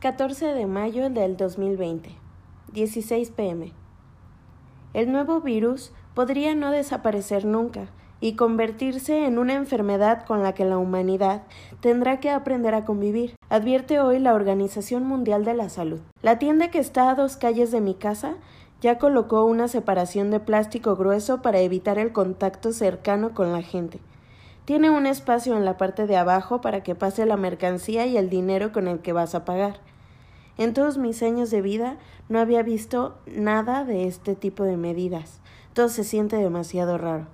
14 de mayo del 2020, 16 pm. El nuevo virus podría no desaparecer nunca y convertirse en una enfermedad con la que la humanidad tendrá que aprender a convivir, advierte hoy la Organización Mundial de la Salud. La tienda que está a dos calles de mi casa ya colocó una separación de plástico grueso para evitar el contacto cercano con la gente. Tiene un espacio en la parte de abajo para que pase la mercancía y el dinero con el que vas a pagar. En todos mis años de vida no había visto nada de este tipo de medidas. Todo se siente demasiado raro.